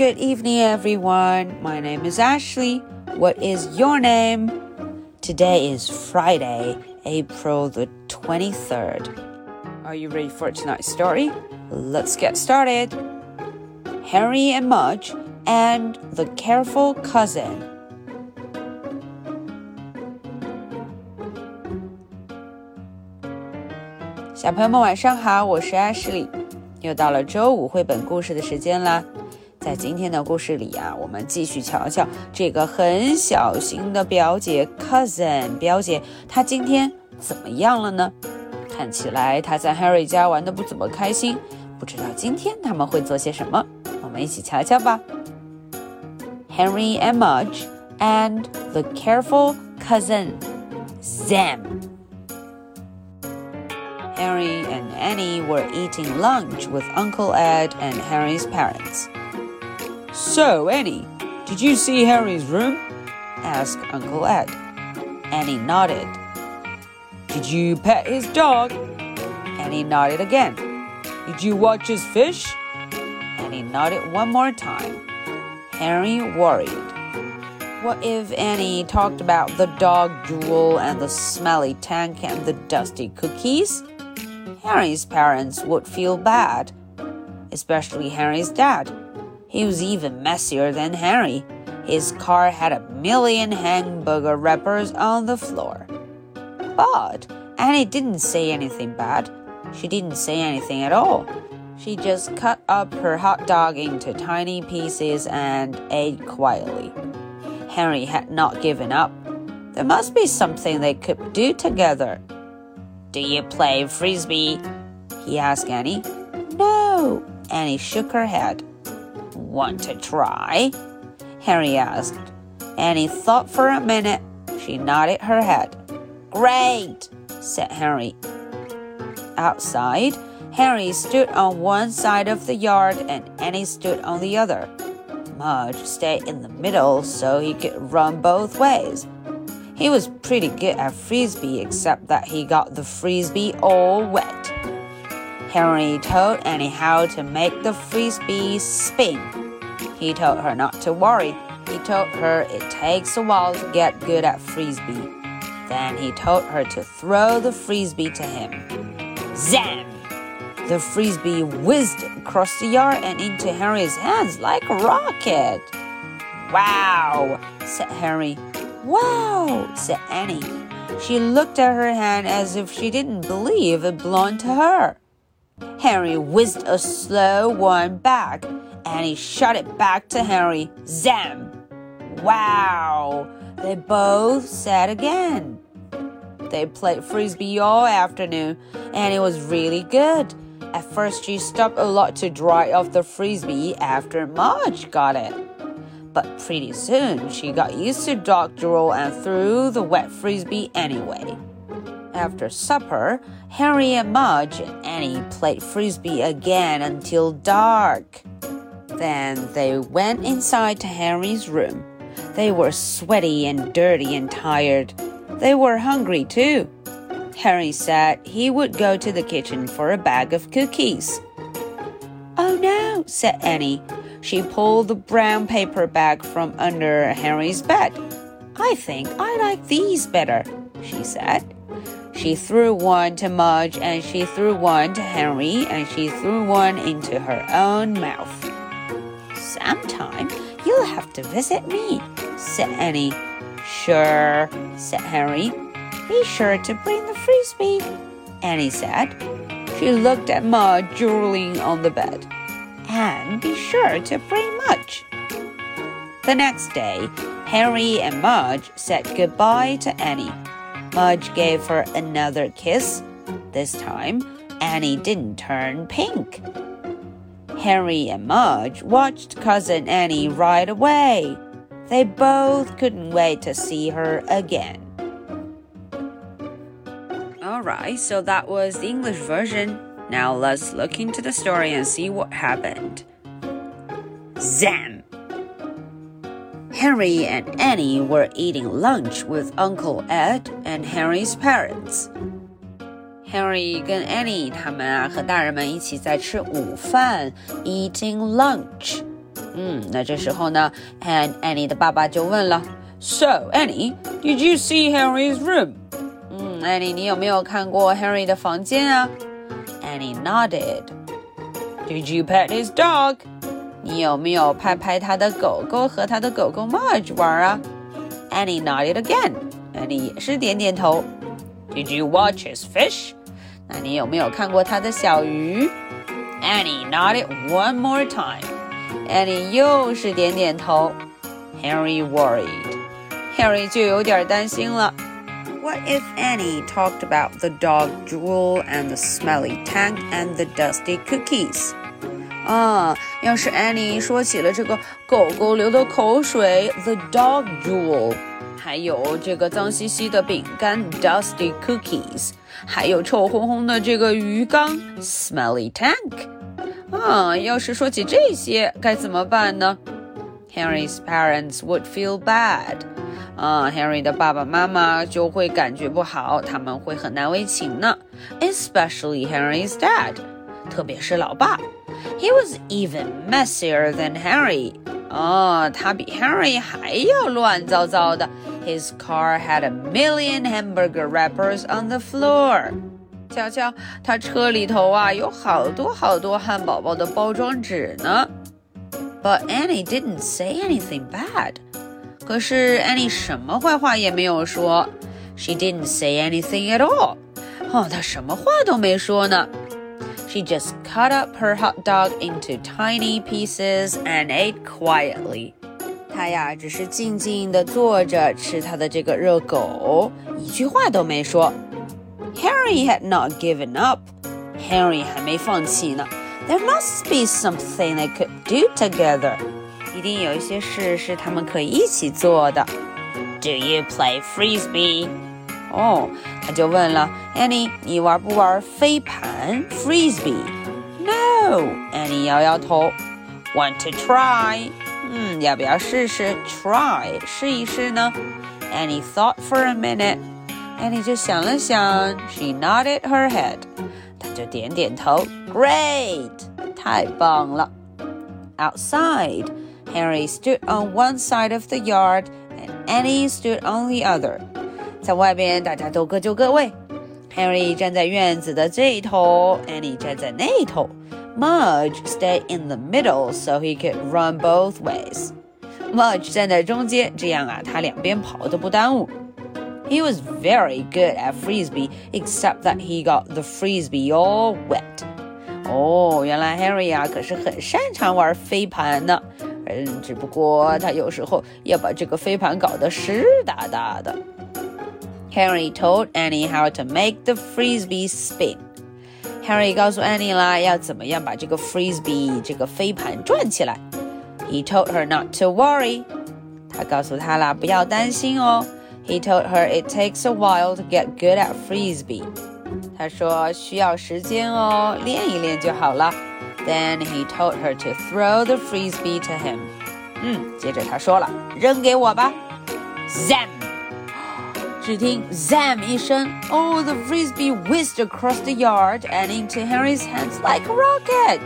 good evening, everyone. My name is Ashley. What is your name? Today is Friday, April the 23rd. Are you ready for tonight's story? Let's get started. Harry and Mudge and the Careful Cousin. 小朋友们晚上好，我是 Ashley，又到了周五绘本故事的时间啦。 在今天的故事里啊，我们继续瞧瞧这个很小心的表姐 cousin 表姐，她今天怎么样了呢？看起来她在 Harry 家玩的不怎么开心，不知道今天他们会做些什么？我们一起瞧瞧吧。Henry and Mudge and the careful cousin Sam. Harry and Annie were eating lunch with Uncle Ed and Harry's parents. So, Annie, did you see Harry's room? asked Uncle Ed. Annie nodded. Did you pet his dog? Annie nodded again. Did you watch his fish? Annie nodded one more time. Harry worried. What if Annie talked about the dog drool and the smelly tank and the dusty cookies? Harry's parents would feel bad, especially Harry's dad. He was even messier than Harry. His car had a million hamburger wrappers on the floor. But Annie didn't say anything bad. She didn't say anything at all. She just cut up her hot dog into tiny pieces and ate quietly. Harry had not given up. There must be something they could do together. Do you play frisbee? He asked Annie. No, Annie shook her head. Want to try? Harry asked. Annie thought for a minute. She nodded her head. Great, said Harry. Outside, Harry stood on one side of the yard and Annie stood on the other. Mudge stayed in the middle so he could run both ways. He was pretty good at frisbee, except that he got the frisbee all wet. Henry told Annie how to make the frisbee spin. He told her not to worry. He told her it takes a while to get good at frisbee. Then he told her to throw the frisbee to him. Zam! The frisbee whizzed across the yard and into Harry's hands like a rocket. Wow, said Harry. Wow, said Annie. She looked at her hand as if she didn't believe it belonged to her. Harry whizzed a slow one back, and he shot it back to Harry. Zam! Wow! They both said again. They played frisbee all afternoon, and it was really good. At first, she stopped a lot to dry off the frisbee after Marge got it. But pretty soon, she got used to dog drool and threw the wet frisbee anyway. After supper, Harry and Mudge and Annie played frisbee again until dark. Then they went inside to Harry's room. They were sweaty and dirty and tired. They were hungry too. Harry said he would go to the kitchen for a bag of cookies. Oh no, said Annie. She pulled the brown paper bag from under Harry's bed. I think I like these better, she said. She threw one to Mudge and she threw one to Henry and she threw one into her own mouth. Sometime you'll have to visit me, said Annie. Sure, said Henry. Be sure to bring the frisbee, Annie said. She looked at Mudge drooling on the bed and be sure to bring Mudge. The next day, Harry and Mudge said goodbye to Annie. Mudge gave her another kiss. This time, Annie didn't turn pink. Harry and Mudge watched Cousin Annie right away. They both couldn't wait to see her again. Alright, so that was the English version. Now let's look into the story and see what happened. Zam! Harry and Annie were eating lunch with Uncle Ed and Harry's parents. Harry 跟 Annie 他们啊和大人们一起在吃午饭，eating lunch。 嗯，那这时候呢，And Annie 的爸爸就问了，So Annie, did you see Henry's room？嗯，Annie，你有没有看过 Henry 的房间啊？Annie nodded. Did you pet his dog？ 你有没有拍拍他的狗狗和他的狗狗 Marge 玩啊？Annie nodded again. Annie 也是点点头。Did you watch his fish？那你有没有看过他的小鱼？Annie nodded one more time. Annie 又是点点头。Henry worried. Henry 就有点担心了。What if Annie talked about the dog drool and the smelly tank and the dusty cookies? 啊，要是 Annie 说起了这个狗狗流的口水，the dog drool，还有这个脏兮兮的饼干，dusty cookies，还有臭烘烘的这个鱼缸，smelly tank。啊，要是说起这些，该怎么办呢 Harry's parents would feel bad。啊，Harry 的爸爸妈妈就会感觉不好，他们会很难为情呢。Especially Harry's dad，特别是老爸。He was even messier than Henry。哦，他比 Henry 还要乱糟糟的。His car had a million hamburger wrappers on the floor。瞧瞧，他车里头啊有好多好多汉堡包的包装纸呢。But Annie didn't say anything bad。可是 Annie 什么坏话也没有说。She didn't say anything at all。哦，她什么话都没说呢。 She just cut up her hot dog into tiny pieces and ate quietly. 她呀，只是静静地坐着吃她的这个热狗，一句话都没说。Harry had not given up. Harry 还没放弃呢。There must be something they could do together. 一定有一些事是他们可以一起做的。Do you play frisbee? 哦，他就问了，Annie，你玩不玩飞盘 （frisbee）？No，Annie 摇摇头。Want to try？嗯，要不要试试？Try，试一试呢？Annie thought for a minute。Annie 就想了想，She nodded her head。她就点点头。Great，太棒了。Outside, Harry stood on one side of the yard, and Annie stood on the other. 在外边，大家都各就各位。Harry 站在院子的这头，Annie 站在那头。Mudge stayed in the middle so he could run both ways. Mudge 站在中间，这样啊，他两边跑都不耽误。He was very good at frisbee, except that he got the frisbee all wet. 哦，原来 Harry 啊可是很擅长玩飞盘呢。嗯，只不过他有时候要把这个飞盘搞得湿哒哒的。Harry told Annie how to make the frisbee spin. Harry 告诉 Annie 啦，要怎么样把这个 frisbee 这个飞盘转起来。He told her not to worry. 他告诉她啦，不要担心哦。He told her it takes a while to get good at frisbee. 他说需要时间哦，练一练就好了。Then he told her to throw the frisbee to him. 嗯，接着他说了，扔给我吧。Zam! 只听 "zam" 一声，Oh, the frisbee whizzed across the yard and into Henry's hands like a rocket.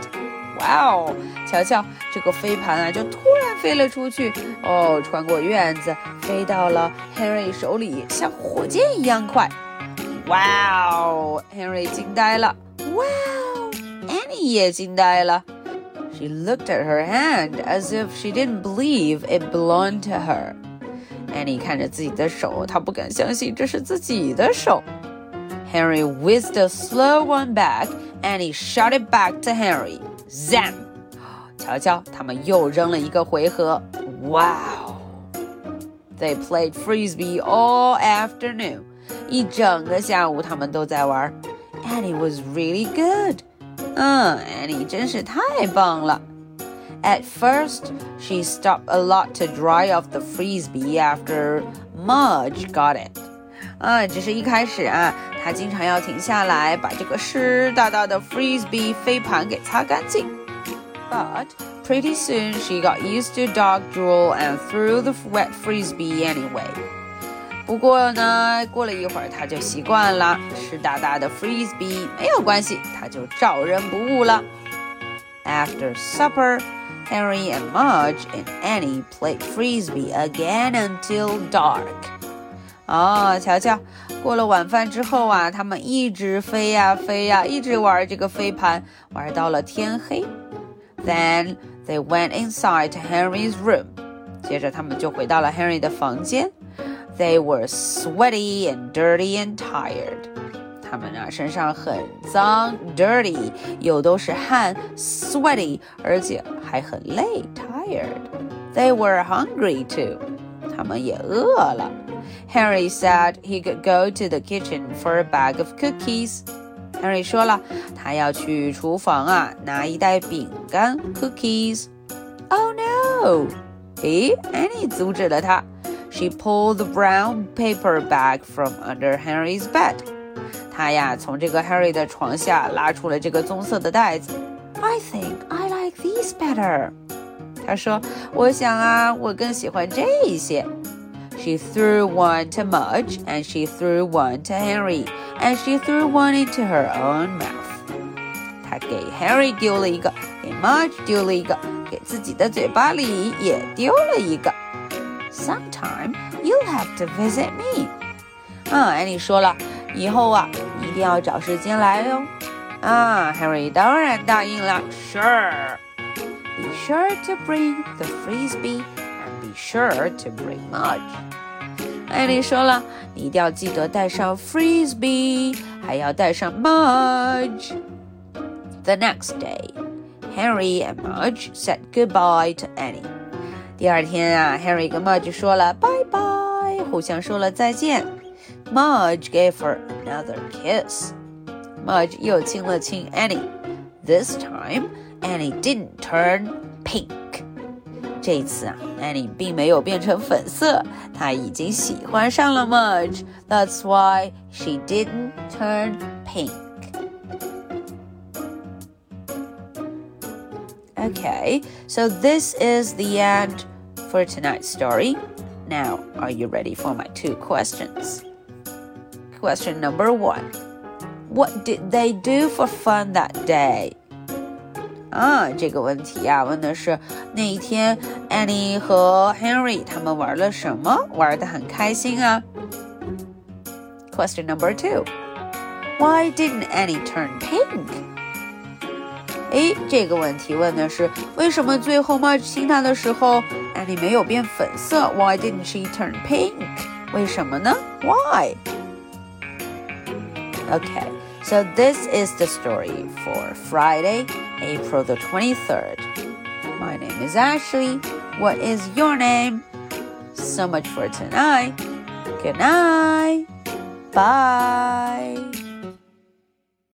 哇哦，瞧瞧，这个飞盘啊，就突然飞了出去，哦，穿过院子，飞到了 Henry 手里，像火箭一样快。哇哦，Henry 惊呆了。哇哦，Annie 也惊呆了。She looked at her hand as if she didn't believe it belonged to her. Annie 看着自己的手，她不敢相信这是自己的手。Henry whizzed a slow one back, and he shot it back to Henry. Zam! 瞧瞧，他们又扔了一个回合。Wow! They played frisbee all afternoon. 一整个下午，他们都在玩。Annie was really good. 嗯，Annie 真是太棒了。 at first, she stopped a lot to dry off the frisbee after Mudge got it. 啊，只是一开始啊，她经常要停下来把这个湿哒哒的 frisbee 飞盘给擦干净。But pretty soon she got used to dog drool and threw the wet frisbee anyway. 不过呢，过了一会儿，她就习惯了湿哒哒的 frisbee 没有关系，她就照扔不误了。After supper. Harry and Mudge and Annie played frisbee again until dark. 哦，瞧瞧，过了晚饭之后啊，他们一直飞呀飞呀，一直玩这个飞盘，玩到了天黑。Then they went inside to Henry's room. 接着他们就回到了 Henry 的房间。They were sweaty and dirty and tired. 他们啊身上很脏，dirty，又都是汗，sweaty，而且还很累，tired。They were hungry too. 他们也饿了。Henry said he could go to the kitchen for a bag of cookies. Henry 说了，他要去厨房啊，拿一袋饼干 cookies。Oh no！诶，Annie 阻止了他。She pulled the brown paper bag from under Henry's bed. 她呀，从这个 Harry 的床下拉出了这个棕色的袋子。I think I like these better. 她说：“我想啊，我更喜欢这些。” She threw one to Mudge, and she threw one to Henry, and she threw one into her own mouth. 她给 Harry 丢了一个，给 Mudge 丢了一个，给自己的嘴巴里也丢了一个。Sometime you'll have to visit me. 嗯，安妮说了，以后啊，一 定要找时间来哟。啊，Harry 当然答应了，Sure. Be sure to bring the frisbee and be sure to bring Mudge. 艾莉说了，你一定要记得带上 frisbee，还要带上 Mudge。The next day, Henry and Mudge said goodbye to Annie. 第二天啊，Harry 跟 Mudge 说了拜拜，互相说了再见。 Mudge gave her another kiss. Mudge 又亲了亲 Annie. This time, Annie didn't turn pink. 这一次啊，Annie 并没有变成粉色，她已经喜欢上了 Mudge. That's why she didn't turn pink. Okay, so this is the end for tonight's story. Now, are you ready for my two questions? Question number one What did they do for fun that day? 啊，这个问题呀、啊，问的是那一天 Annie 和 Henry 他们玩了什么？玩的很开心啊。Question number two. Why didn't Annie turn pink? 诶，这个问题问的是为什么最后 Marge 亲她的时候，Annie 没有变粉色？Why didn't she turn pink？为什么呢？Why? Okay, so this is the story for Friday, April the 23rd. My name is Ashley. What is your name? So much for tonight. Good night. Bye.